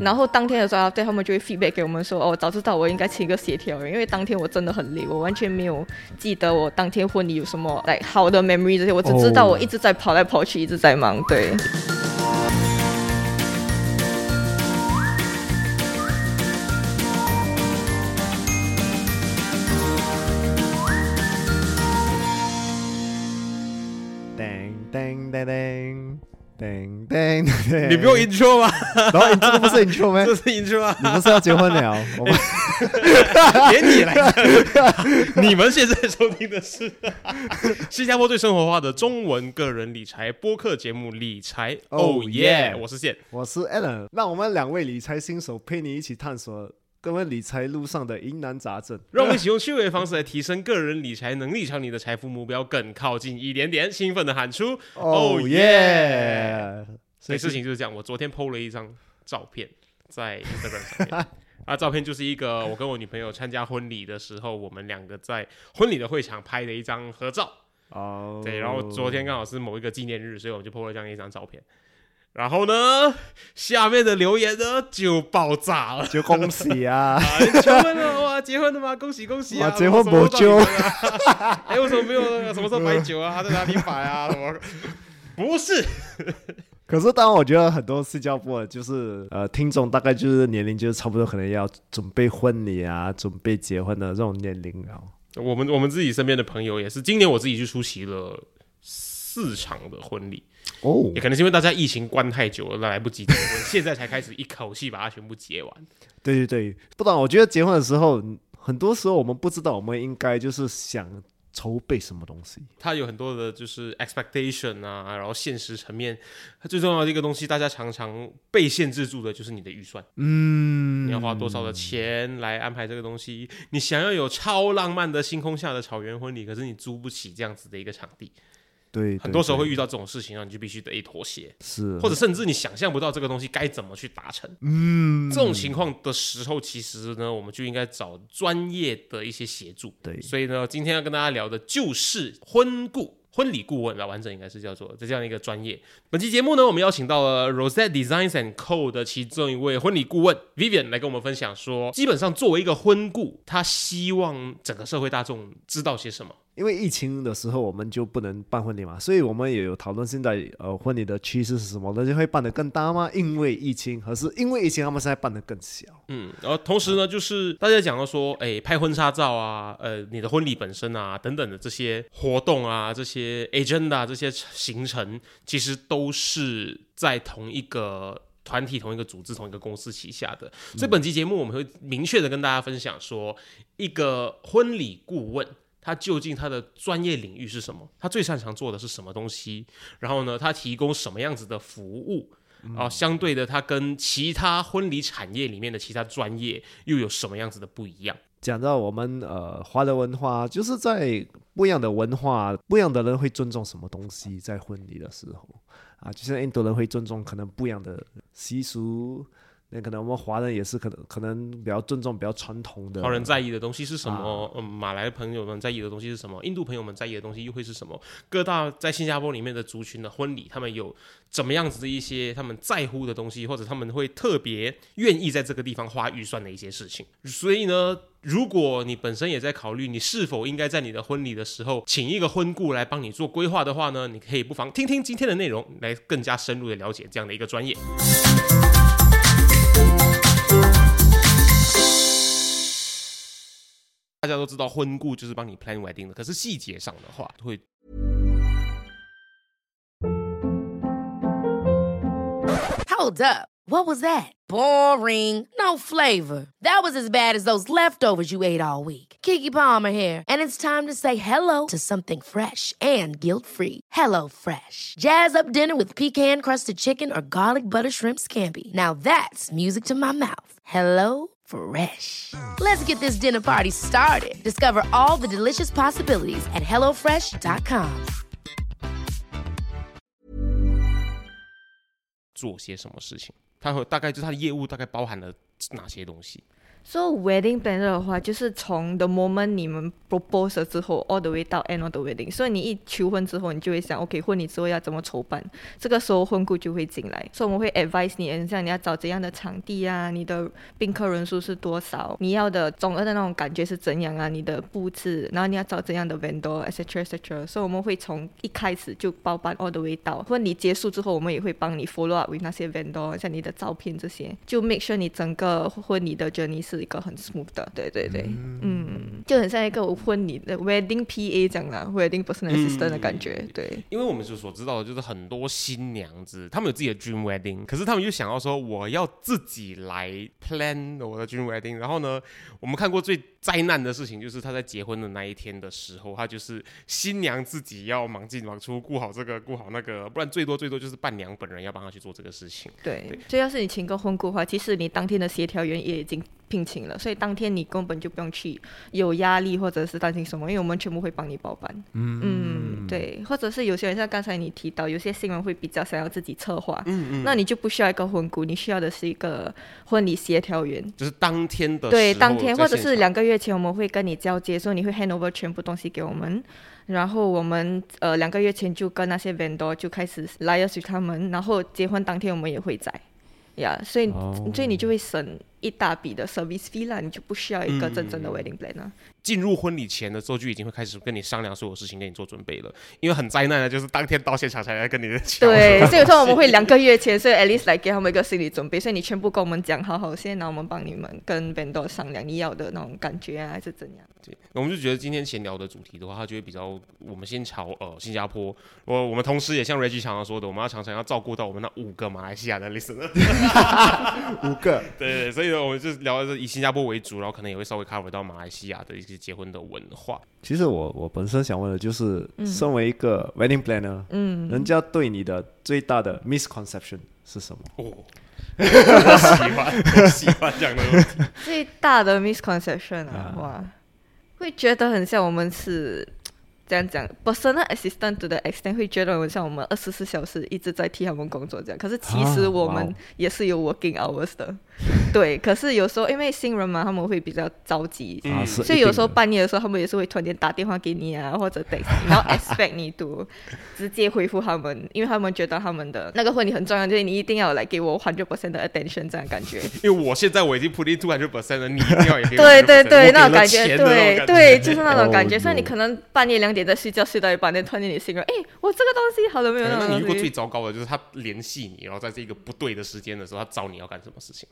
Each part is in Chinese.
然后当天的时候，对他们就会 feedback 给我们说，哦，早知道我应该请一个协调员，因为当天我真的很累，我完全没有记得我当天婚礼有什么来好的 memory 这些，我只知道我一直在跑来跑去，一直在忙，对。你不用 intro 吗？然后这个不是 intro 吗？这是 intro 吗！你不是要结婚了？我 们连你来。你们现在收听的是 新加坡最生活化的中文个人理财播客节目《理财 Oh Oh Yeah》，我是健。我是 Alan，让我们两位理财新手陪你一起探索各位理财路上的疑难杂症。让我们一起用趣味的方式来提升个人理财能力，朝你的财富目标更靠近一点点。兴奋的喊出哦耶 Oh yeah！所以事情就是这样，我昨天 PO 了一张照片在 Instagram 上面。啊，照片就是一个我跟我女朋友参加婚礼的时候，我们两个在婚礼的会场拍的一张合照。哦，对，然后昨天刚好是某一个纪念日，所以我们就 PO 了这样一张照片。然后呢，下面的留言呢就爆炸了。就恭喜啊！求婚了哇！结婚了吗？恭喜恭喜啊！结婚不久啊 哎，为什么没有那个什么时候摆酒啊？他在哪里摆啊？什么？不是，可是，当然，我觉得很多新加坡的就是呃，听众大概就是年龄就是差不多，可能要准备婚礼啊，准备结婚的这种年龄啊。我们我们自己身边的朋友也是，今年我自己去出席了四场的婚礼，哦也可能是因为大家疫情关太久了，来不及结婚，现在才开始一口气把它全部结完。对对对，不然我觉得结婚的时候，很多时候我们不知道我们应该就是想筹备什么东西。它有很多的就是 expectation 啊，然后现实层面，它最重要的一个东西，大家常常被限制住的就是你的预算。嗯，你要花多少的钱来安排这个东西？你想要有超浪漫的星空下的草原婚礼，可是你租不起这样子的一个场地，对，很多时候会遇到这种事情，然后你就必须得妥协，是或者甚至你想象不到这个东西该怎么去达成。嗯，这种情况的时候，其实呢，我们就应该找专业的一些协助。对所以呢，今天要跟大家聊的就是婚顾。婚礼顾问吧，完整应该是叫做这样一个专业。本期节目呢，我们邀请到了 Rosette Designs and Co 的其中一位婚礼顾问 Vivian 来跟我们分享说，基本上作为一个婚顾，他希望整个社会大众知道些什么。因为疫情的时候我们就不能办婚礼嘛，所以我们也有讨论现在呃婚礼的趋势是什么，那就会办得更大吗？因为疫情，还是因为疫情他们现在办得更小？嗯，然后同时呢，就是大家讲到说，哎，拍婚纱照啊，呃，你的婚礼本身啊，等等的这些活动啊，这些 agenda 这些行程，其实都是在同一个。团体、同一个组织、同一个公司旗下的，所以本期节目我们会明确的跟大家分享说，一个婚礼顾问他究竟他的专业领域是什么，他最擅长做的是什么东西，然后呢，他提供什么样子的服务，啊、相对的，他跟其他婚礼产业里面的其他专业又有什么样子的不一样？讲到我们呃华人文化，就是在不一样的文化，不一样的人会尊重什么东西，在婚礼的时候？啊，就像印度人会尊重可能不一样的习俗，那可能我们华人也是可能可能比较尊重比较传统的。华人在意的东西是什么？啊嗯，马来朋友们在意的东西是什么？印度朋友们在意的东西又会是什么？各大在新加坡里面的族群的婚礼，他们有怎么样子的一些他们在乎的东西，或者他们会特别愿意在这个地方花预算的一些事情。所以呢，如果你本身也在考虑你是否应该在你的婚礼的时候请一个婚顾来帮你做规划的话呢，你可以不妨听听今天的内容，来更加深入的了解这样的一个专业。大家都知道婚顾就是帮你 plan wedding 的，可是细节上的话会 Hold up. What was that? Boring. No flavor. That was as bad as those leftovers you ate all week. Kiki Palmer here, and it's time to say hello to something fresh and guilt-free. Hello Fresh. Jazz up dinner with pecan-crusted chicken or garlic butter shrimp scampi. Now that's music to my mouth. Hello Fresh. Let's get this dinner party started. Discover all the delicious possibilities at hellofresh.com. 做些什么事情，他会大概就是它的业务大概包含了哪些东西？So wedding planner 的话，就是从 the moment 你们 propose 了之后，all the way 到 end of the wedding。所以你一求婚之后，你就会想，OK，婚礼之后要怎么筹办？这个时候婚顾就会进来，所以我们会 advise 你，像你要找怎样的场地啊，你的宾客人数是多少，你要的总额的那种感觉是怎样啊，你的布置，然后你要找怎样的 vendor，etc etc。所以我们会从一开始就包办 all the way 到婚礼结束之后，我们也会帮你 follow up with 那些 vendor，像你的照片这些，就 make sure 你整个婚礼的 journey 是一个很 smooth 的，对对对，嗯，就很像一个婚礼的 wedding PA 这样啦，wedding personal assistant 的感觉，对。因为我们就所知道的，就是很多新娘子，她们有自己的 dream wedding，可是她们就想要说，我要自己来 plan 我的 dream wedding。然后呢，我们看过最灾难的事情，就是他在结婚的那一天的时候，他就是新娘自己要忙进忙出，顾好这个，顾好那个，不然最多最多就是伴娘本人要帮他去做这个事情。对，所以要是你请个婚顾的话，其实你当天的协调员也已经聘请了，所以当天你根本就不用去有压力或者是担心什么，因为我们全部会帮你包办。嗯对，或者是有些人像刚才你提到，有些新闻会比较想要自己策划，嗯嗯，那你就不需要一个婚顾，你需要的是一个婚礼协调员。就是当天的对，当天或者是两个月前，我们会跟你交接，说你会 hand over 全部东西给我们，然后我们呃两个月前就跟那些 vendor 就开始 liaise 他们，然后结婚当天我们也会在，呀、所以、哦。所以你就会省一大笔的 service fee 啦，你就不需要一个真正的 wedding planner。进入婚礼前的时候就已经会开始跟你商量所有事情，跟你做准备了。因为很灾难的就是当天到现场才来跟你的讲。对，所以说我们会两个月前，所以 at least 来给他们一个心理准备，所以你全部跟我们讲好好先，然后我们帮你们跟 vendor 商量你要的那种感觉啊，还是怎样。对，我们就觉得今天闲聊的主题的话，它就会比较，我们先朝呃新加坡，我我们同时也像 Reggie 常常说的，我们要常常要照顾到我们那五个马来西亚的 listener。五个，对对对，所以呢，我们就聊的是以新加坡为主，然后可能也会稍微 cover 到马来西亚的一些结婚的文化。其实我我本身想问的就是，身为一个 wedding planner，嗯，人家对你的最大的 misconception 是什么？哦，我喜欢，我喜欢这样的问题。最大的 misconception 啊，哇，会觉得很像我们是这样讲，personal assistant to the extent 会觉得我像我们二十四小时一直在替他们工作这样。可是其实啊我们也是有 working hours 的，对。可是有时候因为新人嘛，他们会比较着急，所以有时候半夜的时候，他们也是会突然间打电话给你啊，或者 text，然后 expect 你 to 直接回复他们，因为他们觉得他们的那个婚礼很重要，就是你一定要来给我 hundred percent 的 attention 这样感觉。因为我现在我已经 put in two hundred percent 了，你一定要也给我对对对，那种感觉，对对，就是那种感觉。哦所以你可能半夜两点在睡觉，睡到一半，那突然间你醒了，哎，我这个东西好了没有？那你遇过最糟糕的就是他联系你，然后在这个不对的时间的时候，他找你要干什么事情？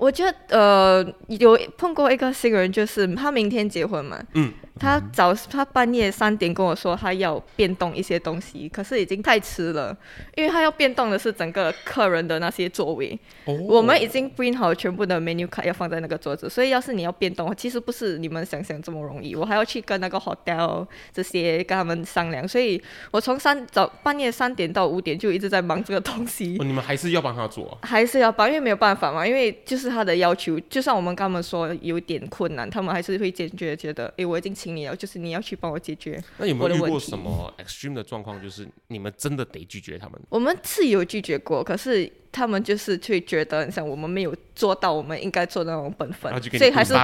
我觉得呃，有碰过一个新人，就是他明天结婚嘛，嗯，他早他半夜三点跟我说他要变动一些东西，可是已经太迟了，因为他要变动的是整个客人的那些座位，哦。我们已经 print 好全部的 menu card 要放在那个桌子，所以要是你要变动，其实不是你们想象这么容易，我还要去跟那个 hotel 这些跟他们商量，所以我从三早半夜三点到五点就一直在忙这个东西。哦，。你们还是要帮他做。啊、还是要帮，因为没有办法嘛，因为就是他的要求，就算我们跟他们说有点困难，他们还是会坚决觉得，诶，我已经请你了，就是你要去帮我解决。那有没有遇过什么 extreme 的状况，就是你们真的得拒绝他们？我们是有拒绝过，可是他们就是会觉得，像我们没有做到我们应该做的那种本分所以还是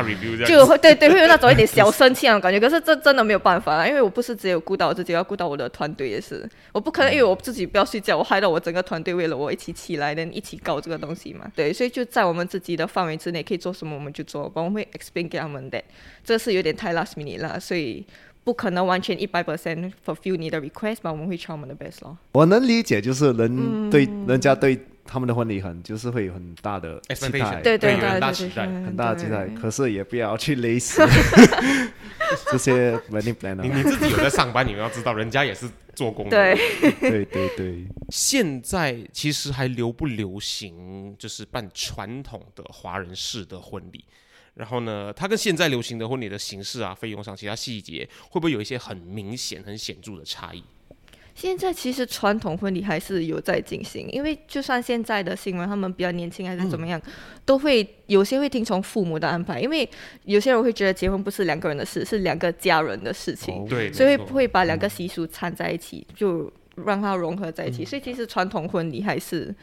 就。会对对会有那种一点小生气那种感觉。可是这真的没有办法啦，因为我不是只有顾到我自己，要顾到我的团队也是。我不可能因为我自己不要睡觉，我害到我整个团队为了我一起起来，能一起搞这个东西嘛。对，所以就在我们自己的范围之内，可以做什么我们就做，我们会 explain 给他们的。这是有点太 last minute 了，所以。不可能完全一百 percent fulfill 你的 request 吧，我们会 try 我们的 best 咯。我能理解，就是人嗯对、人家对他们的婚礼很就是会有很大的期待，对对对很大期待很大的期待，可是也不要去勒死 这些 wedding 你 planner。你自己有在上班，你们要知道，人家也是做工的。对，对对对，现在其实还流不流行，就是办传统的华人式的婚礼。然后呢，它跟现在流行的婚礼的形式啊、费用上其他细节，会不会有一些很明显、很显著的差异？现在其实传统婚礼还是有在进行，因为就算现在的新闻他们比较年轻还是怎么样，都会有些会听从父母的安排，因为有些人会觉得结婚不是两个人的事，是两个家人的事情，哦对，所以会会把两个习俗掺在一起，就让它融合在一起。嗯。所以其实传统婚礼还是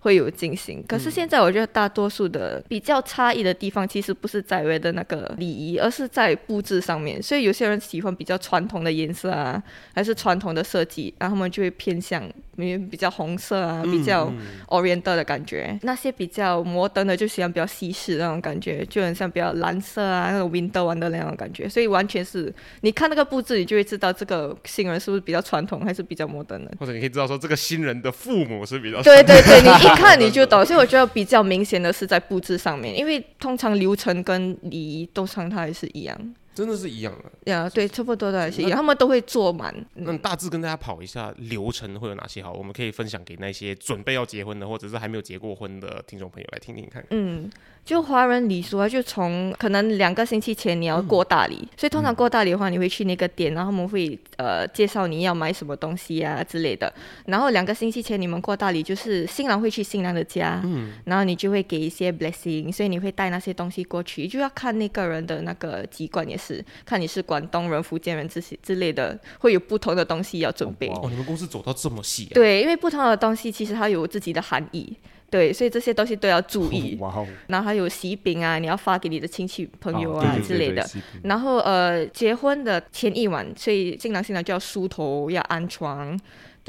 会有进行。可是现在我觉得大多数的比较差异的地方，其实不是在为的那个礼仪，而是在布置上面。所以有些人喜欢比较传统的颜色啊，还是传统的设计，然后他们就会偏向比比较红色啊，比较 Oriental 的感觉。那些比较摩登的，就喜欢比较西式那种感觉，就很像比较蓝色啊，那种 Winter One 的那种感觉。所以完全是你看那个布置，你就会知道这个新人是不是比较传统，还是比较摩登的。或者你可以知道说这个新人的父母是比较对对对，你一看你就懂。所以我觉得比较明显的是在布置上面，因为通常流程跟礼仪都常它还是一样。真的是一样的。呀，对，差不多都还是一样，他们都会做满。那大致跟大家跑一下流程会有哪些好？我们可以分享给那些准备要结婚的，或者是还没有结过婚的听众朋友来听听看。嗯，就华人礼俗啊，就从可能两个星期前你要过大礼，所以通常过大礼的话，你会去那个店，然后他们会呃介绍你要买什么东西啊之类的。然后两个星期前你们过大礼，就是新郎会去新娘的家，嗯，然后你就会给一些 blessing，所以你会带那些东西过去，就要看那个人的那个籍贯也是，看你是广东人、福建人之些之类的，会有不同的东西要准备。哦，你们公司走到这么细、啊？对，因为不同的东西其实它有自己的含义，对，所以这些东西都要注意。哇哦，然后还有喜饼啊，你要发给你的亲戚朋友啊之类的。然后呃，结婚的前一晚，所以新郎新娘就要梳头，要安床。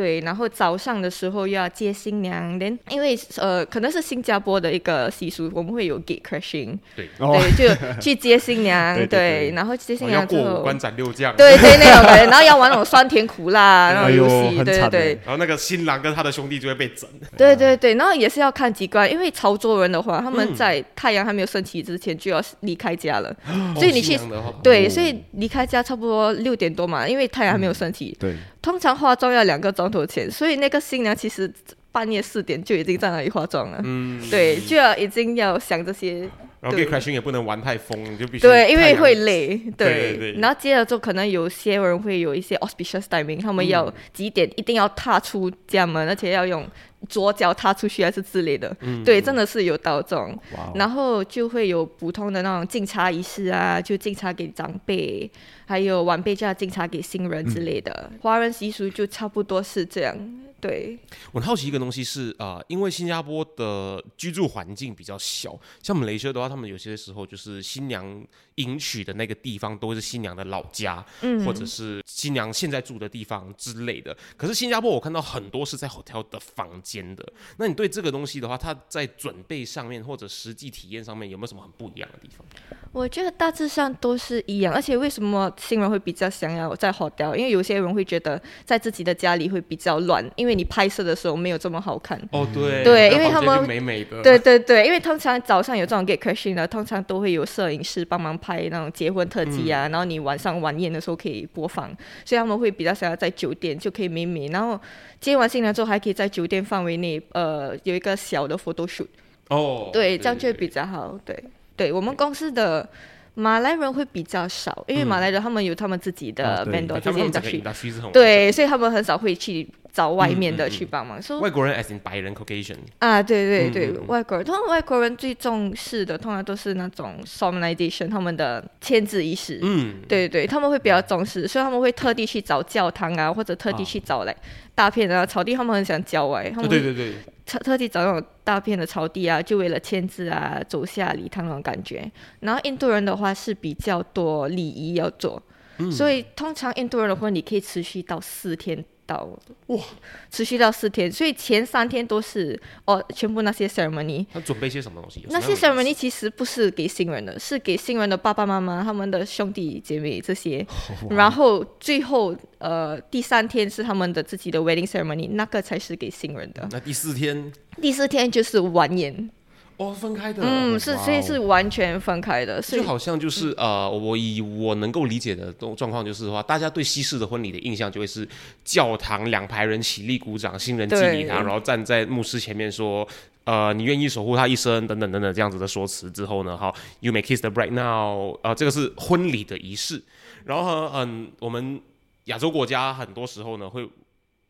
对，然后早上的时候又要接新娘，连因为呃可能是新加坡的一个习俗，我们会有 gate crashing，哦，对，就 去接新娘，对对对然后接新娘之后，过五关斩六将。对对那种感觉，然后要玩那种酸甜苦辣 那种游戏，对对。然后那个新郎跟他的兄弟就会被整。对对对，然后也是要看籍贯，因为潮州人的话，他嗯们在太阳还没有升起之前就要离开家了，所以你去对，所以离开家差不多六点多嘛，因为太阳还没有升起，对，通常化妆要两个钟头前，所以那个新娘其实半夜四点就已经在那里化妆了，嗯，对，就要已经要想这些，然后对。gay crashing 也不能玩太疯，你就必须对，因为会累，对对。然后接着就可能有些人会有一些 auspicious timing，他们要嗯。几点一定要踏出家门，而且要用左脚踏出去还是之类的，嗯对，真的是有到这种。然后就会有普通的那种敬茶仪式啊，就敬茶给长辈，还有晚辈就要敬茶给新人之类的。嗯华人习俗就差不多是这样，对，我很好奇一个东西是啊、呃因为新加坡的居住环境比较小，像马来西亚的话，他们有些时候就是新娘迎娶的那个地方都是新娘的老家，嗯或者是新娘现在住的地方之类的。可是新加坡我看到很多是在 hotel 的房间的。那你对这个东西的话，它在准备上面或者实际体验上面有没有什么很不一样的地方？我觉得大致上都是一样。而且为什么新人会比较想要在 hotel？因为有些人会觉得在自己的家里会比较乱，因为你拍摄的时候没有这么好看。哦，对。对因为他们美美的，对对对，因为通常早上有这种 get crashing 的，通常都会有摄影师帮忙拍那种结婚特辑啊，然后你晚上晚宴的时候可以播放，所以他们会比较想要在酒店就可以美美，然后接完新娘之后还可以在酒店范围内呃有一个小的 photo shoot，哦，对，这样就会比较好，对对，我们公司的。马来人会比较少，因为马来人他们有他们自己的哦对 vendor，、自己的他们整个 industry，industry 对，所以他们很少会去找外面的去帮忙。所以外国人 as in 白人 Caucasian，啊，对对嗯对，外国人通常外国人最重视的，通常都是那种 solemnization，他们的签字仪式。嗯，对对，他们会比较重视，所以他们会特地去找教堂啊，或者特地去找来大片的草地，他们很喜欢郊外，他啊们会对对对，特特地找那种大片的草地啊，就为了签字啊，走下礼堂那种感觉。然后印度人的话是比较多礼仪要做，嗯所以通常印度人的婚礼可以持续到四天到哇，持续到四天，所以前三天都是哦，全部那些 ceremony。他准备些什么东西？那些 ceremony 其实不是给新人的，是给新人的爸爸妈妈、他们的兄弟姐妹这些。然后最后呃第三天是他们的自己的 wedding ceremony，那个才是给新人的。那第四天第四天就是晚宴，哦，分开的，嗯，是所以是完全分开的，就好像就是呃，我以我能够理解的状状况就是的话，大家对西式的婚礼的印象就会是教堂两排人起立鼓掌，新人进礼堂，然后站在牧师前面说。呃，你愿意守护他一生，等等等等这样子的说辞之后呢，好，You may kiss the bride now，呃，这个是婚礼的仪式。然后呢，嗯，我们亚洲国家很多时候呢会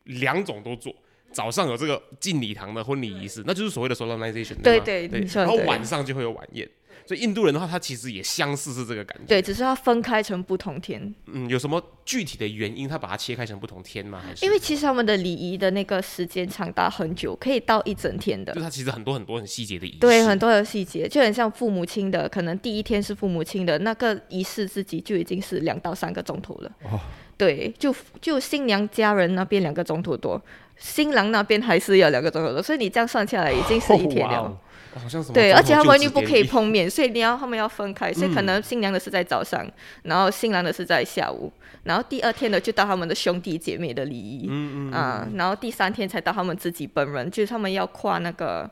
两种都做，早上有这个进礼堂的婚礼仪式，那就是所谓的 solemnization，对对对然后晚上就会有晚宴。所以印度人的话，他其实也相似是这个感觉。对，只是它分开成不同天，嗯，有什么具体的原因，他把它切开成不同天吗？还是因为其实他们的礼仪的那个时间长达很久，可以到一整天的就。他其实很多很多很细节的仪式，对，很多的细节就很像父母亲的，可能第一天是父母亲的那个仪式，自己就已经是两到三个钟头了。哦对，就就新娘家人那边两个钟头多，新郎那边还是要两个钟头多，所以你这样算下来已经是一天了。对，而且他们又不可以碰面，所以你要他们要分开，所以可嗯能新娘的是在早上，然后新郎的是在下午，然后第二天呢就到他们的兄弟姐妹的礼仪，嗯嗯啊，然后第三天才到他们自己本人，就是他们要跨那个。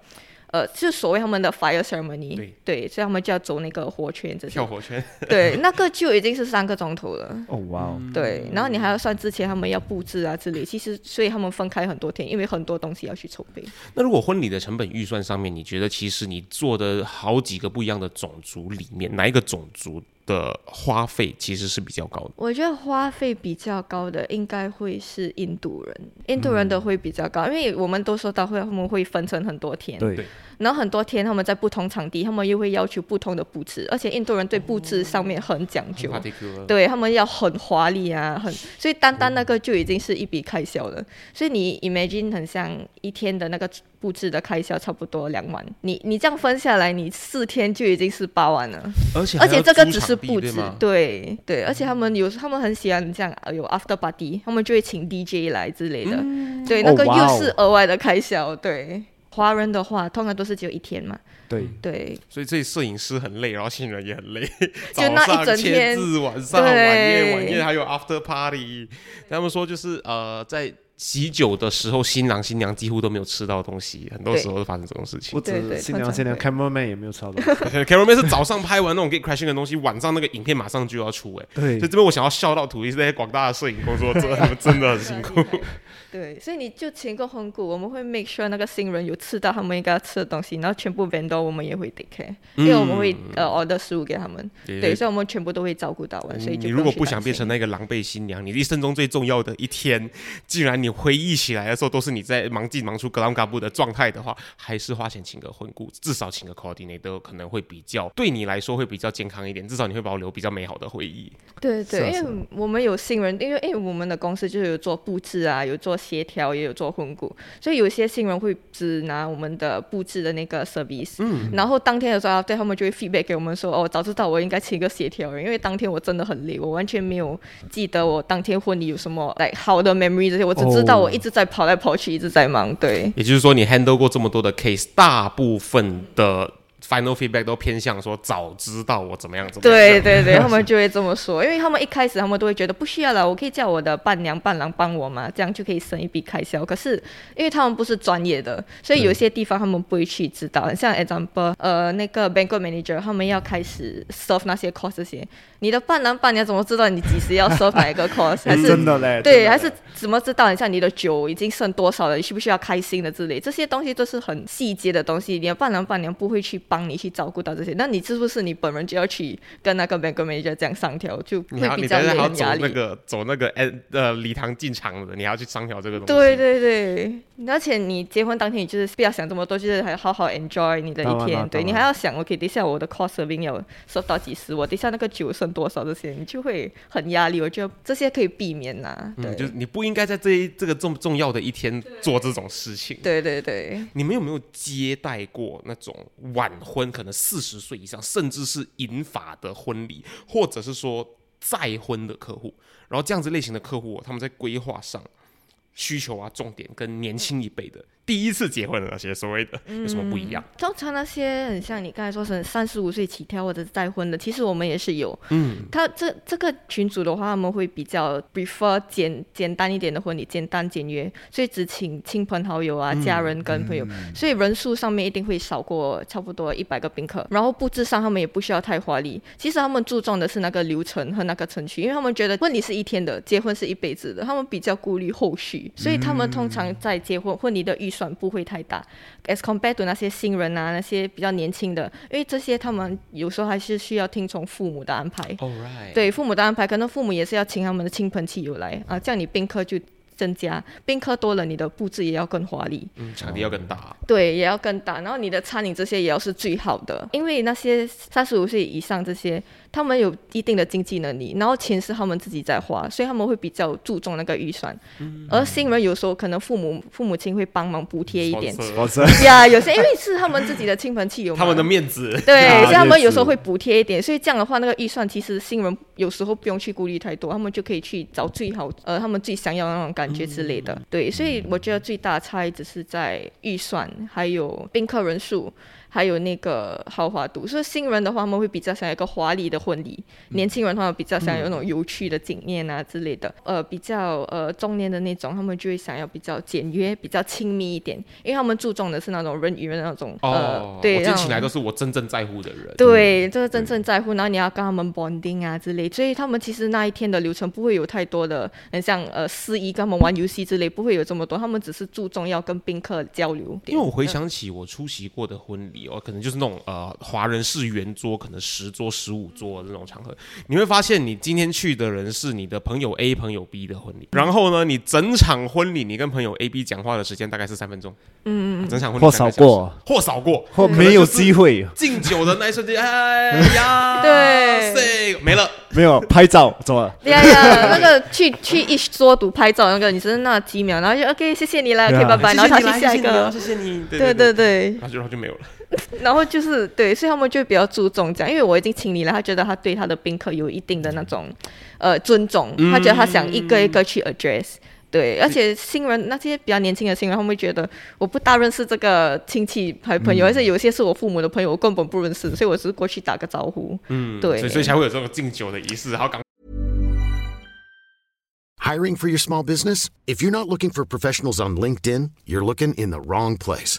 呃，就所谓他们的 fire ceremony，对。所以他们就要走那个火圈，这些，跳火圈，对，那个就已经是三个钟头了，哦。哇哦，对，然后你还要算之前他们要布置啊之类，其实所以他们分开很多天，因为很多东西要去筹备。那如果婚礼的成本预算上面，你觉得其实你做的好几个不一样的种族里面，哪一个种族的花费其实是比较高的？我觉得花费比较高的应该会是印度人，印度人的会比较高，因为我们都说到会他们会分成很多天，对。对然后很多天他们在不同场地，他们又会要求不同的布置，而且印度人对布置上面很讲究。对他们要很华丽啊，很，所以单单那个就已经是一笔开销了。所以你 imagine 很像一天的那个布置的开销差不多两万，你你这样分下来，你四天就已经是八万了。而且而且这个只是是布置，对对，而且他们有他们很喜欢这样呃有 after party，他们就会请 DJ 来之类的，对，那个又是额外的开销。对，华人的话通常都是只有一天嘛，对，对。所以这摄影师很累，然后新人也很累，就那一整早上签天字，晚上对晚宴晚宴还有 after party。他们说就是呃在。喜酒的时候，新郎新娘几乎都没有吃到东西，很多时候都发生这种事情。不。止对对新娘新娘 cameraman 也没有吃到，Cameraman 是早上拍完那种 get crashing 的东西，晚上那个影片马上就要出、哎，对。所以这边我想要笑到土地是那些广大的摄影工作者，他们真的很辛苦。对，所以你就请个红谷，我们会 make sure 那个新人有吃到他们应该要吃的东西，然后全部 vendor 我们也会 take care，、因为我们会呃 order 食物给他们，对，所以我们全部都会照顾到完，所以就你如果不想变成那个狼狈新娘，你一生中最重要的一天，既然你回忆起来的时候都是你在忙进忙出格朗嘎布的状态的话，还是花钱请个婚顾，至少请个 coordinator 可能会比较对你来说会比较健康一点，至少你会保留比较美好的回忆。对对，是啊啊。因为我们有新人，因为因为我们的公司就是有做布置啊，有做协调，也有做婚顾，所以有些新人会只拿我们的布置的那个 service，嗯，然后当天的时候，对他们就会 feedback 给我们说，哦，早知道我应该请一个协调人，因为当天我真的很累，我完全没有记得我当天婚礼有什么来好的 memory 这些，我只知知道我一直在跑来跑去，一直在忙，对。也就是说，你 handle 过这么多的 case，大部分的 final feedback 都偏向说早知道我怎么样怎么样。对对对，他们就会这么说，因为他们一开始他们都会觉得不需要了，我可以叫我的伴娘伴郎帮我嘛，这样就可以省一笔开销。可是因为他们不是专业的，所以有些地方他们不会去知道。像 example，呃，那个 banquet manager 他们要开始 serve 那些 course 这些，你的伴郎伴娘怎么知道你几时要 serve 哪一个 course？还是真的嘞，对，还是怎么知道？你像你的酒已经剩多少了？你需不需要开心的之类？这些东西都是很细节的东西，你的伴郎伴娘不会去帮你去照顾到这些。那你是不是你本人就要去跟那个 bank manager 这样商调，就会比较等下还要走有压力？那个走那个呃呃礼堂进场的，你还要去商调这个东西。对对对，而且你结婚当天，你就是不要想这么多，就是还好好 enjoy 你的一天。对你还要想，OK，等一下我的 cost serving 要 serve 到几十，我等一下那个酒剩多少，这些你就会很压力。我觉得这些可以避免呐、对、嗯，就是你不应该在这一这个这么重要的一天做这种事情。对对对。你们有没有接待过那种晚婚，可能四十岁以上，甚至是银发的婚礼，或者是说再婚的客户？然后这样子类型的客户，他们在规划上需求啊，重点跟年轻一辈的第一次结婚的那些所谓的有什么不一样？通常那些很像你刚才说是三十五岁起跳或者是再婚的，其实我们也是有。嗯，他这这个群组的话，他们会比较 prefer 简简单一点的婚礼，简单简约，所以只请亲朋好友啊、家人跟朋友，所以人数上面一定会少过差不多一百个宾客。然后布置上他们也不需要太华丽，其实他们注重的是那个流程和那个程序，因为他们觉得婚礼是一天的，结婚是一辈子的，他们比较顾虑后续，所以他们通常在结婚婚礼的预算不会太大。as compared to 那些新人啊，那些比较年轻的，因为这些他们有时候还是需要听从父母的安排。All right，对父母的安排，可能父母也是要请他们的亲朋戚友来啊，这样你宾客就增加，宾客多了，你的布置也要更华丽。嗯，场地要更大。对，也要更大，然后你的餐饮这些也要是最好的，因为那些三十五岁以上这些，他们有一定的经济能力，然后钱是他们自己在花，所以他们会比较注重那个预算。而新人有时候可能父母父母亲会帮忙补贴一点。是呀，有些因为是他们自己的亲朋戚友嘛，他们的面子，对，啊所以他们有时候会补贴一点，所以这样的话，那个预算其实新人有时候不用去顾虑太多，他们就可以去找最好呃他们最想要的那种感觉之类的。对，所以我觉得最大差异只是在预算，还有宾客人数。还有那个豪华度，所以新人的话，他们会比较想要一个华丽的婚礼；年轻人的话，比较想要有那种有趣的景面啊之类的。呃，比较呃中年的那种，他们就会想要比较简约、比较亲密一点，因为他们注重的是那种人与人的那种、哦呃，，对，我请来都是我真正在乎的人。对，这个真正在乎，然后你要跟他们 bonding 啊之类，所以他们其实那一天的流程不会有太多的，很像呃司仪跟他们玩游戏之类，不会有这么多，他们只是注重要跟宾客交流。因为我回想起我出席过的婚礼哦，可能就是那种呃华人式圆桌，可能十桌、十五桌的那种场合，你会发现你今天去的人是你的朋友 A、朋友 B 的婚礼，然后呢，你整场婚礼你跟朋友 A、B 讲话的时间大概是三分钟，嗯嗯，整场婚礼或少过，或少过，或没有机会，敬酒的那一瞬间，哎呀，对。没了，没有拍照，怎么？呀呀，那个去去一桌读拍照那个，你只是那几秒，然后就 OK，谢谢你了，OK，拜拜，然后他去下一个，谢谢你，对对对。对，然后就然后就没有了。然后就是对，所以他们就比较注重这样，因为我已经请你了，他觉得他对他的宾客有一定的那种呃尊重，他觉得他想一个一个去 address。对，而且新人那些比较年轻的新人，他们会觉得我不大认识这个亲戚还朋友，而且有一些是我父母的朋友，我根本不认识，所以我只是过去打个招呼。嗯，对所以所以才会有这种敬酒的仪式，然后赶 Hiring for your small business? If you're not looking for professionals on LinkedIn, you're looking in the wrong place.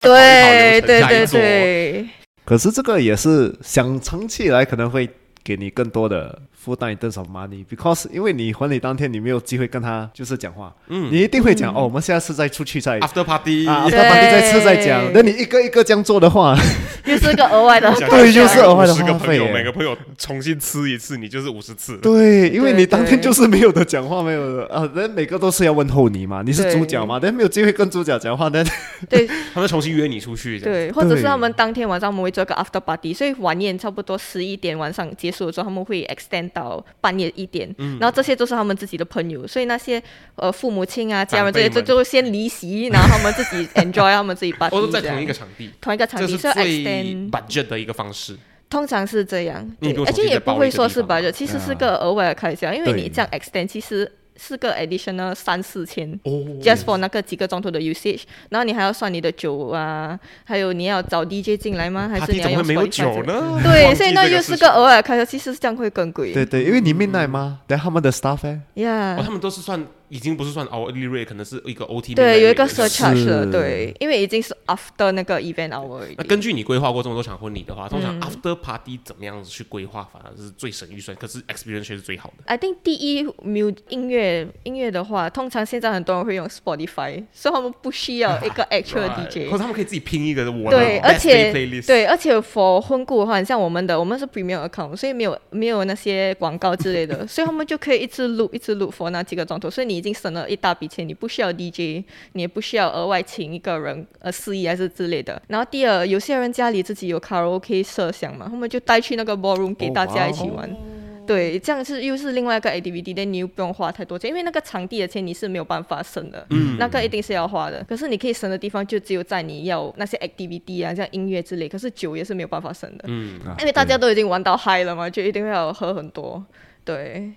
对对对对，可是这个也是想长期以来可能会给你更多的负担 in terms of money，because 因为你婚礼当天你没有机会跟他就是讲话，嗯，你一定会讲、哦，我们下次再出去再 after party 啊，对。after party 再吃再讲。那你一个一个这样做的话，又是个额外的讲对就是额外的50个朋友，花费每个朋友重新吃一次，你就是五十次。对，因为你当天就是没有的讲话，没有的啊，人每个都是要问候你嘛，你是主角嘛，但没有机会跟主角讲话，那对。他们重新约你出去，对，或者是他们当天晚上我们会做一个 after party，所以晚宴差不多十一点晚上结束的时候，他们会 extend 到半夜一点，嗯。然后这些都是他们自己的朋友，所以那些呃父母亲啊、家人这些就就先离席，然后他们自己 enjoy 他们自己 party，哦，都在同一个场地，同一个场地，这是最 budget 的一个方式。通常是这样，而且也不会说是 budget，其实是个额外的开销，因为你这样 extend 其实是个 additional 三四千。哦 just for 那个几个钟头的 usage，然后你还要算你的酒啊，还有你要找 DJ 进来吗？还是你要用怎么会没有酒？呢？对，所以那这又是个事情额外开销，其实是这样会更贵。对对，因为你 midnight 吗，但他们的 staff 哎，呀哦，他们都是算已经不是算 hourly rate，可能是一个 OT。对，有一个 surcharge。的，对，因为已经是 after 那个 event hour。那根据你规划过这么多场婚礼的话，通常嗯 after party 怎么样子去规划，反而是最省预算，可是 experience 却是最好的。I think 第一，music 音乐音乐的话，通常现在很多人会用 Spotify，所以他们不需要一个 actual DJ 可是。他们可以自己拼一个我的对而且。对，而且 for 婚顾的话，很像我们的，我们是 premium account，所以没有没有那些广告之类的，所以他们就可以一直录一直录 for 那几个钟头，所以你已经省了一大笔钱，你不需要 DJ，你也不需要额外请一个人呃司仪还是之类的。然后第二，有些人家里自己有卡拉 OK 设想嘛，他们就带去那个 ballroom 给大家一起玩。对，这样是又是另外一个 activity，但你又不用花太多钱，因为那个场地的钱你是没有办法省的，嗯那个一定是要花的。可是你可以省的地方就只有在你要那些 activity 啊，像音乐之类，可是酒也是没有办法省的，嗯，啊因为大家都已经玩到嗨了嘛，就一定会要喝很多。对，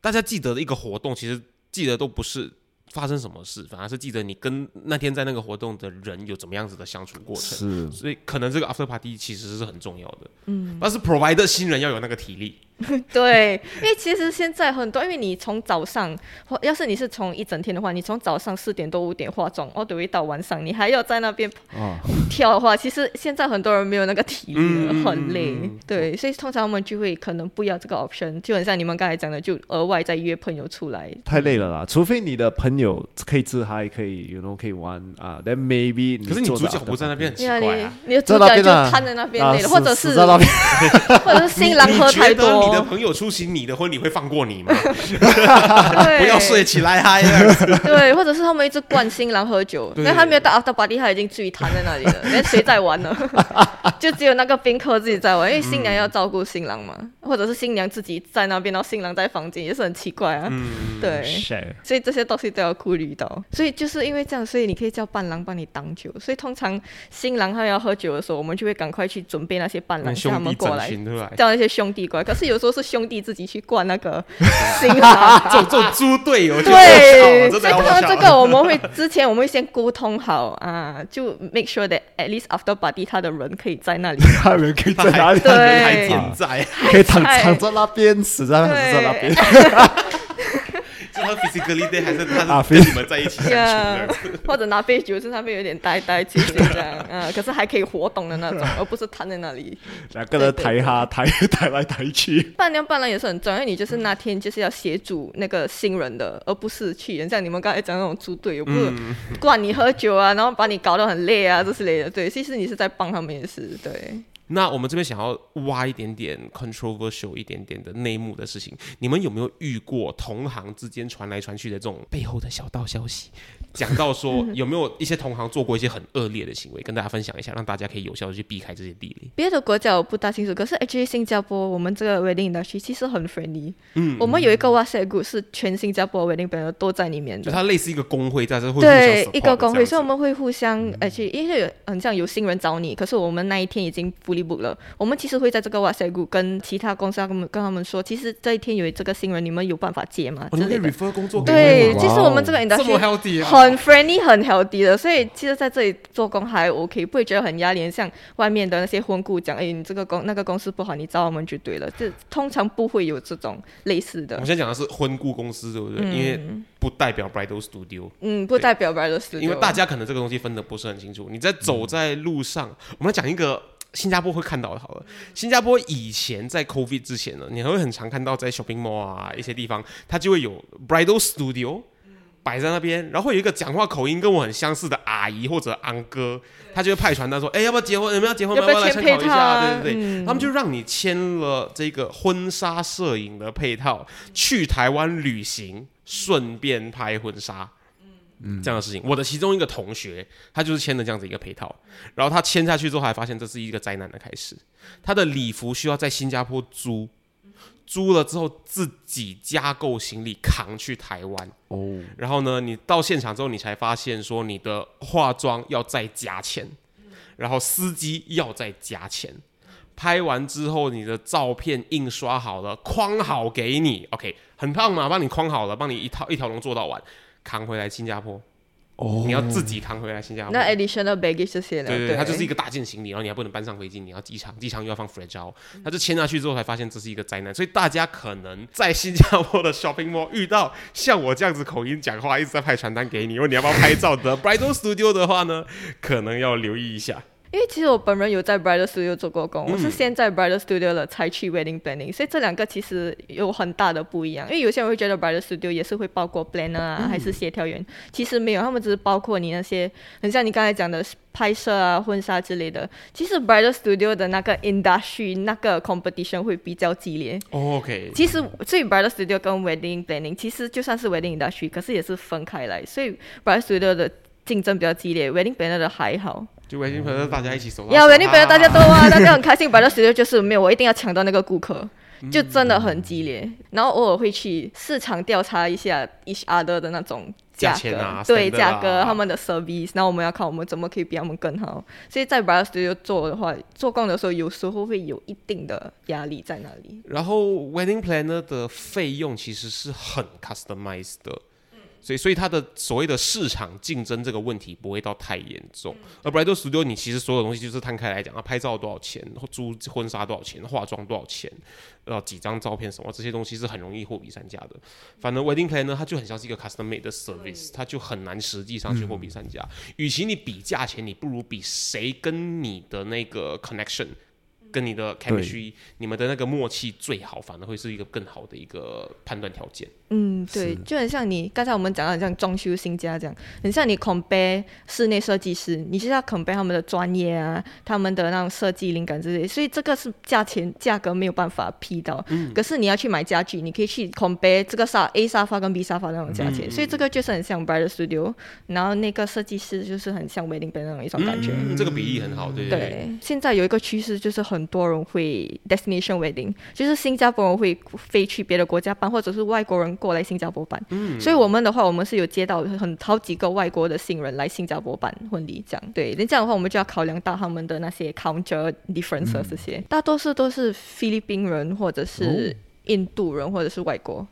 大家记得的一个活动，其实记得都不是发生什么事，反而是记得你跟那天在那个活动的人有怎么样子的相处过程。是。所以可能这个 after party 其实是很重要的，嗯，但是 provide 新人要有那个体力，对，因为其实现在很多，因为你从早上，或要是你是从一整天的话，你从早上四点多五点化妆哦，对到晚上，你还要在那边啊，跳的话，其实现在很多人没有那个体力了，嗯很累。对，所以通常我们就会可能不要这个 option，就很像你们刚才讲的，就额外再约朋友出来。太累了啦。除非你的朋友可以自嗨，可以 you know 可以玩啊，then maybe 可是你主角不在那边很奇怪啊。你你的主角就瘫在那边或者是死在那边，或者是 新郎喝太你觉得你的，朋友出席你的婚礼会放过你吗？不要睡起来嗨啊！对，或者是他们一直灌新郎喝酒，对但他没有到 after party，他已经自己瘫在那里了，那谁在玩呢？就只有那个宾客自己在玩，因为新娘要照顾新郎嘛，或者是新娘自己在那边，然后新郎在房间，也是很奇怪啊。对，所以这些东西都要顾虑到。所以就是因为这样，所以你可以叫伴郎帮你挡酒。所以通常新郎他要喝酒的时候，我们就会赶快去准备那些伴郎，叫他们过来，叫那些兄弟过来，可是有时候是兄弟自己去灌那个 新郎，这种种猪队友对，所以这个我们会之前我们会先沟通好啊，就 make sure that at least after party 他的人可以在那里。他人可以在哪里？对。人还健在，可以躺在躺在那边，死在死在那边。是他 physically day 还是他啊是跟你们在一起相处呀的？或者拿杯酒，是那边有点呆呆其实这样，嗯，可是还可以活动的那种，而不是瘫在那里。两个人抬哈抬 抬来抬去。伴娘伴郎也是很重要，因为你就是那天就是要协助那个新人的，而不是去像你们刚才讲那种猪队友，不是灌你喝酒啊，然后把你搞得很累啊这之类的。对，其实你是在帮他们也是对。那我们这边想要挖一点点 controversial 一点点的内幕的事情，你们有没有遇过同行之间传来传去的这种背后的小道消息？讲到说有没有一些同行做过一些很恶劣的行为，跟大家分享一下，让大家可以有效的去避开这些地雷。别的国家我不大清楚，可是 actually 新加坡我们这个 wedding industry 其实很 friendly。嗯，我们有一个 WhatsApp group 是全新加坡 wedding planner 都在里面的。就它类似一个工会，在这会对一个工会，所以我们会互相，而且因为有很像有新人找你，可是我们那一天已经 fully book 了，我们其实会在这个 WhatsApp group 跟其他公司要跟他们跟他们说，其实这一天有这个新人，你们有办法接吗？哦，们的。refer 工作给对，其实我们这个这么 industry healthy 啊很 friendly 很 healthy 的，所以其实在这里做工还 OK，不会觉得很压力。像外面的那些婚顾讲，哎，你这个公那个公司不好，你找我们就对了。这通常不会有这种类似的我们，现在讲的是婚顾公司，对不对？因为不代表 bridal studio，嗯，不代表 bridal studio，因为大家可能这个东西分的不是很清楚。你在走在路上，我们来讲一个新加坡会看到的，好了。新加坡以前在 COVID 之前呢，你还会很常看到在 shopping mall 啊一些地方，它就会有 bridal studio。摆在那边，然后有一个讲话口音跟我很相似的阿姨或者昂哥，他就会派传单说：“哎，要不要结婚？你们要结婚吗？要不要来参考一下？”啊对对对，嗯他们就让你签了这个婚纱摄影的配套，去台湾旅行，顺便拍婚纱。这样的事情，我的其中一个同学，他就是签了这样子一个配套，然后他签下去之后，还发现这是一个灾难的开始。他的礼服需要在新加坡租，租了之后自己加购行李扛去台湾，哦，然后呢，你到现场之后，你才发现说你的化妆要再加钱，然后司机要再加钱。拍完之后，你的照片印刷好了，框好给你，OK，很胖嘛，帮你框好了，帮你一套一条龙做到完，扛回来新加坡，哦。你要自己扛回来新加坡。那 additional baggage 这些了，对对，对，它就是一个大件行李，然后你还不能搬上飞机，你要机场，机场又要放 fragile，他就签下去之后才发现这是一个灾难，所以大家可能在新加坡的 shopping mall 遇到像我这样子口音讲话，一直在派传单给你，问你要不要拍照的。Bridal studio 的话呢，可能要留意一下。因为其实我本人有在 bridal studio 做过工，嗯我是先在 bridal studio 了才去 wedding planning，所以这两个其实有很大的不一样。因为有些人会觉得 bridal studio 也是会包括 planner 啊，嗯还是协调员，其实没有，他们只是包括你那些，很像你刚才讲的拍摄啊、婚纱之类的。其实 bridal studio 的那个 industry 那个 competition 会比较激烈。OK，其实，所以 bridal studio 跟 wedding planning 其实就算是 wedding industry，可是也是分开来，所以 bridal studio 的竞争比较激烈，wedding planner 的还好。就 wedding planner 大家一起手拉手呀，wedding planner 大家都啊啊，大家很开心，bridal studio 就是没有，我一定要抢到那个顾客。就真的很激烈。然后偶尔会去市场调查一下 each other 的那种价格，钱啊对价格、啊他们的 service，然后我们要看我们怎么可以比他们更好。所以在 Brother Studio 做的话，做工的时候有时候会有一定的压力在那里。然后 wedding planner 的费用其实是很 customized 的。所以，所以它的所谓的市场竞争这个问题不会到太严重。而 bridal studio 你其实所有东西就是摊开来讲，啊，拍照多少钱，租婚纱多少钱，化妆多少钱，呃，几张照片什么这些东西是很容易货比三家的。反正 wedding planner 它就很像是一个 custom made 的 service，它就很难实际上去货比三家。与其你比价钱，你不如比谁跟你的那个 connection。跟你的 chemistry，你们的那个默契最好，反而会是一个更好的一个判断条件。嗯，对，就很像你刚才我们讲到，像装修新家这样，很像你 compare 室内设计师，你是要 compare 他们的专业啊，他们的那种设计灵感之类，所以这个是价钱价格没有办法批到。可是你要去买家具，你可以去 compare 这个沙 A 沙发跟 B 沙发那种价钱，所以这个就是很像 Brother Studio，然后那个设计师就是很像 Wedding Band 那种一种感觉。嗯，这个比例很好，对对对。对，现在有一个趋势就是很多人会 destination wedding，就是新加坡人会飞去别的国家办，或者是外国人过来新加坡办。嗯，所以我们的话，我们是有接到很好几个外国的新人来新加坡办婚礼，这样。对，那这样的话，我们就要考量到他们的那些 culture differences 这些，大多数都是菲律宾人或者是印度人或者是外国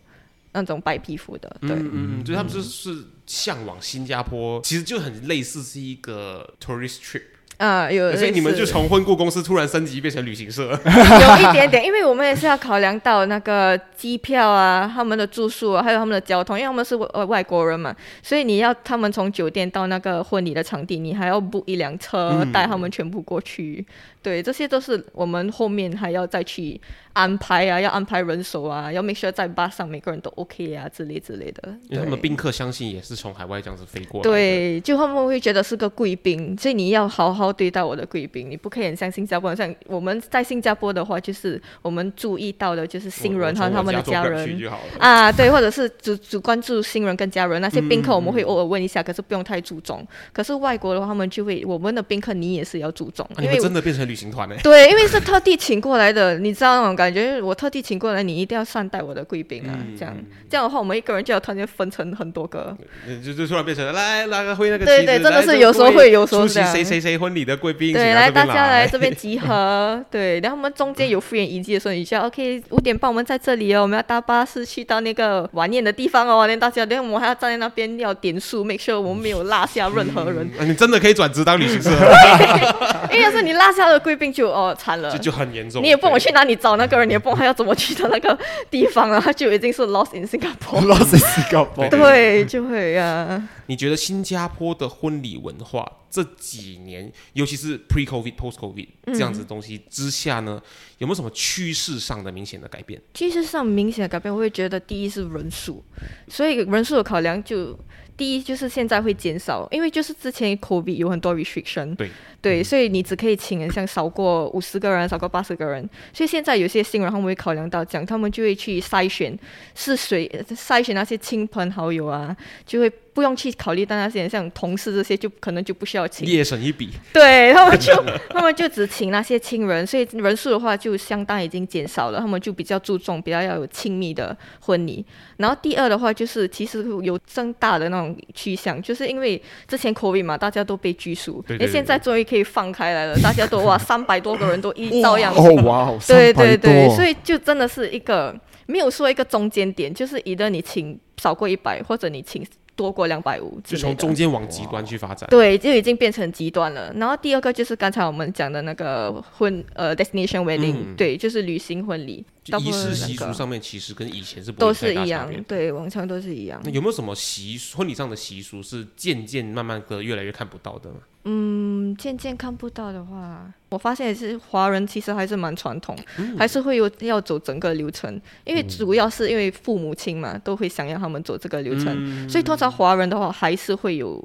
那种白皮肤的，对。嗯嗯，就他们就是向往新加坡，其实就很类似是一个 tourist trip，啊，有，所以你们就从婚顾公司突然升级变成旅行社。有一点点，因为我们也是要考量到那个机票啊、他们的住宿啊，还有他们的交通，因为他们是外呃外国人嘛，所以你要他们从酒店到那个婚礼的场地，你还要 book 一辆车带他们全部过去。对，这些都是我们后面还要再去安排啊，要安排人手啊，要 make sure 在巴上每个人都 OK 啊之类之类的。因为他们宾客相信也是从海外这样子飞过来。对，就他们会觉得是个贵宾，所以你要好好对待我的贵宾，你不可以很像新加坡，像我们在新加坡的话，就是我们注意到的就是，新人和他们的家人。啊，对，或者是只只关注新人跟家人，那些宾客我们会偶尔问一下，可是不用太注重。可是外国的话，他们就会我们的宾客你也是要注重，因为真的变成旅行团呢？对，因为是特地请过来的，你知道那种感觉，我特地请过来，你一定要善待我的贵宾啊，嗯这样这样的话，我们一个人就要突然间分成很多个。就就突然变成来那个会那个对对真的是有时候位会有时候出席谁谁谁婚礼的贵宾，请对，到来大家来这边集合。对，然后我们中间有敷衍遗迹的时候，你就要 OK，五点半我们在这里哦，我们要搭巴士去到那个晚宴的地方哦。连大家，连我们还要站在那边要点数，make sure 我们没有落下任何人，啊你真的可以转职当旅行社，因为要是你落下了贵宾就哦惨了这。就很严重。你也不懂我去哪里找那个人，你也不懂他要怎么去到那个地方了，他 就已经是 lost in Singapore。Lost in Singapore。对，就会啊、你觉得新加坡的婚礼文化这几年，尤其是 pre COVID、post COVID 这样子的东西之下呢，有没有什么趋势上的明显的改变？趋势上明显的改变，我会觉得第一是人数，所以人数的考量就第一就是现在会减少，因为就是之前 COVID 有很多 restriction，对。对，所以你只可以请人像少过五十个人，少过八十个人，所以现在有些新人他们会考量到这样，他们就会去筛选是谁，筛选那些亲朋好友啊，就会不用去考虑到那些像同事这些，就可能就不需要请。夜省一笔，对他们就 他们就只请那些亲人，所以人数的话就相当已经减少了。他们就比较注重比较要有亲密的婚礼。然后第二的话就是其实有增大的那种趋向，就是因为之前 COVID 嘛，大家都被拘束，对对诶现在终于可以放开来了，大家都哇三百多个人都一照样哦哇哦，对对对，所以以就真的是一个没有说一个中间点，就是一个你请少过一百，或者你请多过两百五之就从。中间往极端去发展。对，就已经变成极端了。然后第二个就是刚才我们讲的那个婚呃 destination wedding，、嗯对，就是旅行婚礼，仪式习俗上面，其实跟以前是不会都是一样对，往常都是一样那。有没有什么习俗婚礼上的习俗是渐渐慢慢的越来越看不到的吗？嗯，渐渐看不到的话，我发现也是华人其实还是蛮传统，嗯。还是会有要走整个流程，因为主要是因为父母亲嘛，都会想要他们走这个流程，嗯。所以通常华人的话还是会有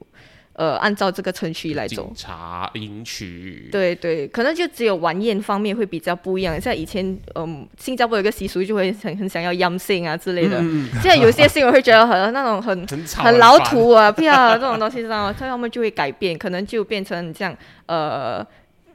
呃按照这个程序来走警。察迎娶，对对，可能就只有晚宴方面会比较不一样。像以前，嗯，新加坡有个习俗，就会很很想要阴性啊之类的。现在有些新闻会觉得很那种很 很吵很老烦土啊，不要这种东西，知道吗？所以他们就会改变，可能就变成这样，呃。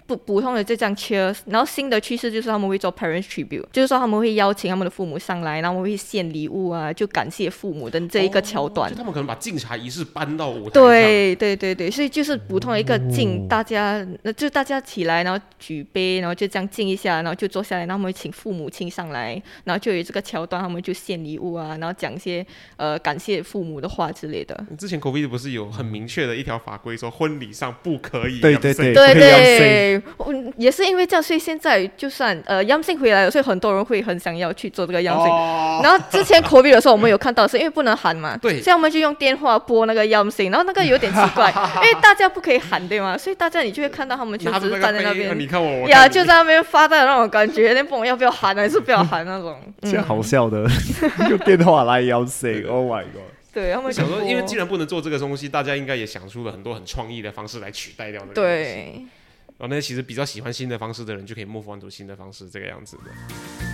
不普通的就这样 cheers，然后新的趋势就是他们会做 parents tribute，就是说他们会邀请他们的父母上来，然后会献礼物啊，就感谢父母的这一个桥段。就他们可能把敬茶仪式搬到舞台。对对对对，所以就是普通的一个敬，大家那就大家起来，然后举杯，然后就这样敬一下，然后就坐下来，然后他们会请父母亲上来，然后就有这个桥段，他们就献礼物啊，然后讲一些呃感谢父母的话之类的。之前 COVID 不是有很明确的一条法规说婚礼上不可以对对对对可以 Yam 对，嗯，也是因为这样，所以现在就算呃央信回来了，所以很多人会很想要去做这个央信。哦，然后之前 COVID 的时候，我们有看到，是因为不能喊嘛，对所以我们就用电话拨那个央信，然后那个有点奇怪，因为大家不可以喊，对吗？所以大家你就会看到他们就只是站在那边杯你，看我，我呀，就在那边发呆的那种感觉，那不懂要不要喊还是不要喊那种。嗯 这样好笑的，用电话来邀请，Oh my god！对，他们想说，因为既然不能做这个东西，大家应该也想出了很多很创意的方式来取代掉那个。。对。然后那些其实比较喜欢新的方式的人，就可以 move on to 新的方式，这个样子的。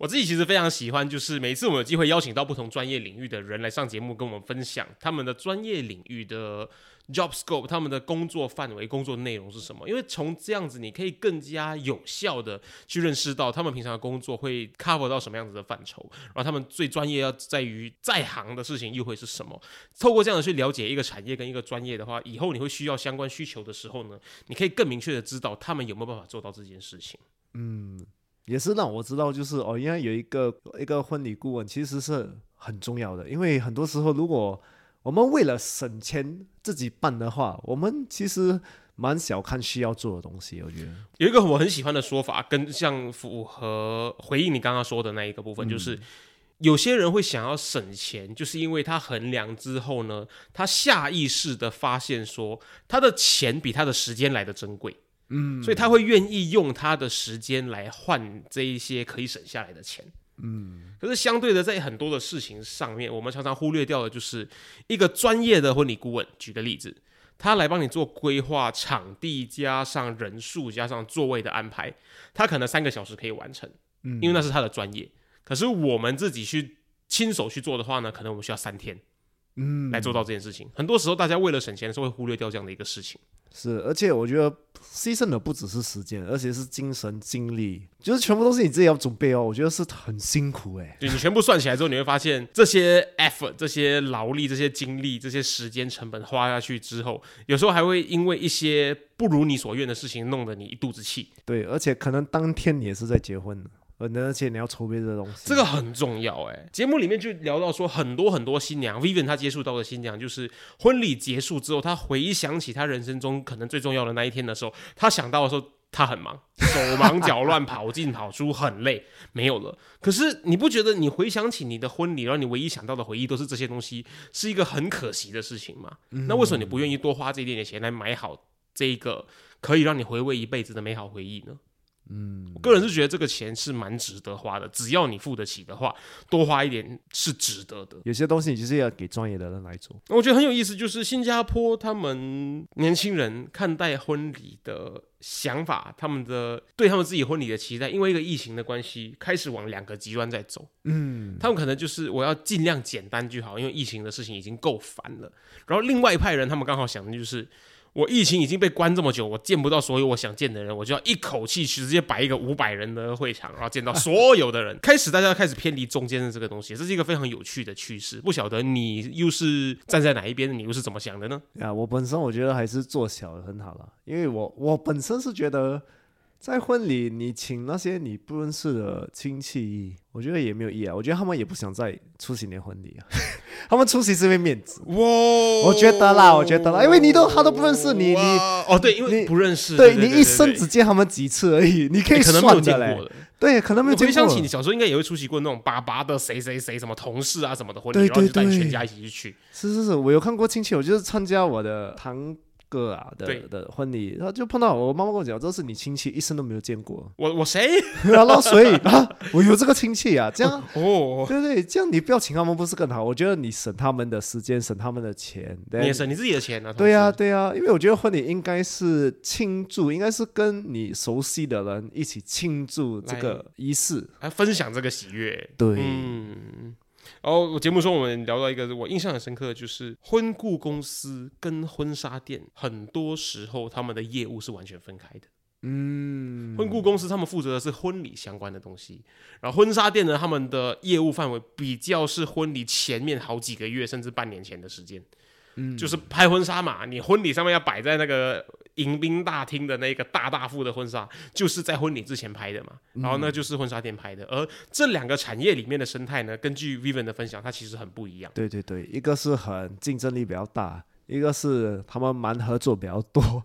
我自己其实非常喜欢，就是每次我们有机会邀请到不同专业领域的人来上节目，跟我们分享他们的专业领域的 job scope，他们的工作范围、工作内容是什么。因为从这样子，你可以更加有效的去认识到他们平常的工作会 cover 到什么样子的范畴，然后他们最专业要在于在行的事情又会是什么。透过这样的去了解一个产业跟一个专业的话，以后你会需要相关需求的时候呢，你可以更明确的知道他们有没有办法做到这件事情。嗯也是让我知道，就是哦，原来有一个一个婚礼顾问其实是很重要的，因为很多时候如果我们为了省钱自己办的话，我们其实蛮小看需要做的东西。我觉得，有一个我很喜欢的说法，跟像符合回应你刚刚说的那一个部分，就是有些人会想要省钱，就是因为他衡量之后呢，他下意识的发现说，他的钱比他的时间来的珍贵。嗯，所以他会愿意用他的时间来换这一些可以省下来的钱。嗯，可是相对的，在很多的事情上面，我们常常忽略掉的就是一个专业的婚礼顾问。举个例子，他来帮你做规划场地，加上人数，加上座位的安排，他可能三个小时可以完成，嗯因为那是他的专业。可是我们自己去亲手去做的话呢，可能我们需要三天，嗯，来做到这件事情。很多时候，大家为了省钱的时候会忽略掉这样的一个事情。是，而且我觉得牺牲的不只是时间，而且是精神、精力，就是全部都是你自己要准备哦。我觉得是很辛苦哎。就你全部算起来之后，你会发现这些 effort、这些劳力、这些精力、这些时间成本花下去之后，有时候还会因为一些不如你所愿的事情，弄得你一肚子气。对，而且可能当天你也是在结婚的，而而且你要筹备这个东西，这个很重要哎。节目里面就聊到说，很多很多新娘，Vivian 她接触到的新娘，就是婚礼结束之后，她回想起她人生中可能最重要的那一天的时候，她想到的时候，她很忙，手忙脚乱，跑进跑出，很累，没有了。可是你不觉得你回想起你的婚礼，然后你唯一想到的回忆都是这些东西，是一个很可惜的事情吗？那为什么你不愿意多花这一点点钱来买好这一个可以让你回味一辈子的美好回忆呢？嗯，我个人是觉得这个钱是蛮值得花的，只要你付得起的话，多花一点是值得的。有些东西你就是要给专业的人来做。我觉得很有意思，就是新加坡他们年轻人看待婚礼的想法，他们的对他们自己婚礼的期待，因为一个疫情的关系，开始往两个极端在走。嗯，他们可能就是我要尽量简单就好，因为疫情的事情已经够烦了。然后另外一派人，他们刚好想的就是。我疫情已经被关这么久，我见不到所有我想见的人，我就要一口气去直接摆一个五百人的会场，然后见到所有的人。开始大家开始偏离中间的这个东西，这是一个非常有趣的趋势。不晓得你又是站在哪一边，你又是怎么想的呢？啊，我本身我觉得还是做小的很好了，因为我我本身是觉得，在婚礼你请那些你不认识的亲戚，我觉得也没有意义啊。我觉得他们也不想再出席你的婚礼啊。他们出席是因为面子。哇，我觉得啦，我觉得啦，因为你都他都不认识你，你哦对，因为你不认识，对对你一生只见他们几次而已，你可以你可能没有算的。对，可能没有见过我回想起你。小时候应该也会出席过那种爸爸的谁谁谁什么同事啊什么的婚礼，对然后就带全家一起去去。是是是，我有看过亲戚，我就是参加我的堂哥啊的对的婚礼，然后就碰到我妈妈跟我讲，这是你亲戚，一生都没有见过。我我谁？然后所以啊，我有这个亲戚啊，这样哦，对对，这样你不要请他们不是更好？我觉得你省他们的时间，省他们的钱。你也省你自己的钱啊。对呀、呀，对呀、因为我觉得婚礼应该是庆祝，应该是跟你熟悉的人一起庆祝这个仪式。来分享这个喜悦。对，嗯。然后我节目中我们聊到一个我印象很深刻的，就是婚顾公司跟婚纱店，很多时候他们的业务是完全分开的。嗯，婚顾公司他们负责的是婚礼相关的东西，然后婚纱店呢，他们的业务范围比较是婚礼前面好几个月甚至半年前的时间。嗯，就是拍婚纱嘛，你婚礼上面要摆在那个迎宾大厅的那个大大幅的婚纱，就是在婚礼之前拍的嘛。然后呢，就是婚纱店拍的。而这两个产业里面的生态呢，根据 Vivian 的分享，它其实很不一样。对对对，一个是很竞争力比较大，一个是他们蛮合作比较多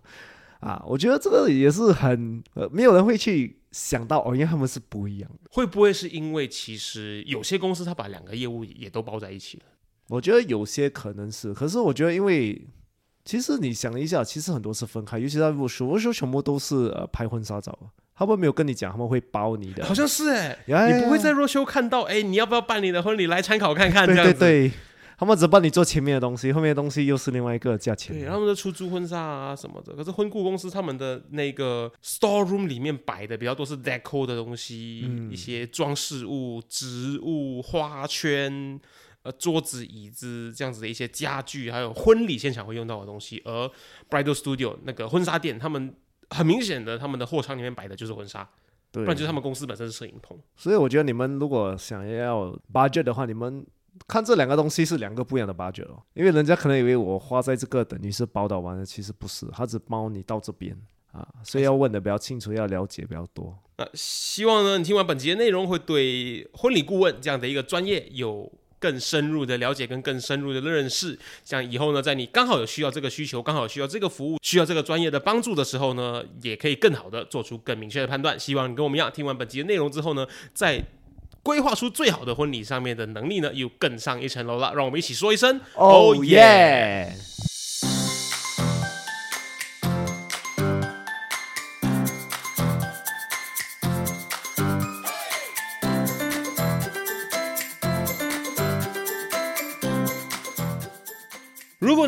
啊。我觉得这个也是很呃，没有人会去想到哦，因为他们是不一样的。会不会是因为其实有些公司他把两个业务也都包在一起了？我觉得有些可能是，可是我觉得因为。其实你想一下，其实很多是分开，尤其在入手，入手全部都是呃拍婚纱照，他们没有跟你讲他们会包你的，好像是哎、你不会在 h o 看到哎、你要不要办你的婚礼来参考看看？对。对对，他们只帮你做前面的东西，后面的东西又是另外一个价钱。对，他们的出租婚纱啊什么的，可是婚顾公司他们的那个 store room 里面摆的比较多是 deco 的东西，嗯一些装饰物、植物、花圈。呃，桌子、椅子这样子的一些家具，还有婚礼现场会用到的东西，而 bridal studio 那个婚纱店，他们很明显的，他们的货仓里面摆的就是婚纱，对，不然就是他们公司本身是摄影棚。所以我觉得你们如果想要 budget 的话，你们看这两个东西是两个不一样的 budget 哦，因为人家可能以为我花在这个等于是包导完了，其实不是，他只包你到这边啊，所以要问的比较清楚，要了解比较多。那希望呢，你听完本集的内容，会对婚礼顾问这样的一个专业有更深入的了解跟更深入的认识。像以后呢，在你刚好有需要这个需求，刚好需要这个服务，需要这个专业的帮助的时候呢，也可以更好的做出更明确的判断。希望你跟我们一样，听完本集的内容之后呢，在规划出最好的婚礼上面的能力呢，又更上一层楼了。让我们一起说一声 Oh yeah！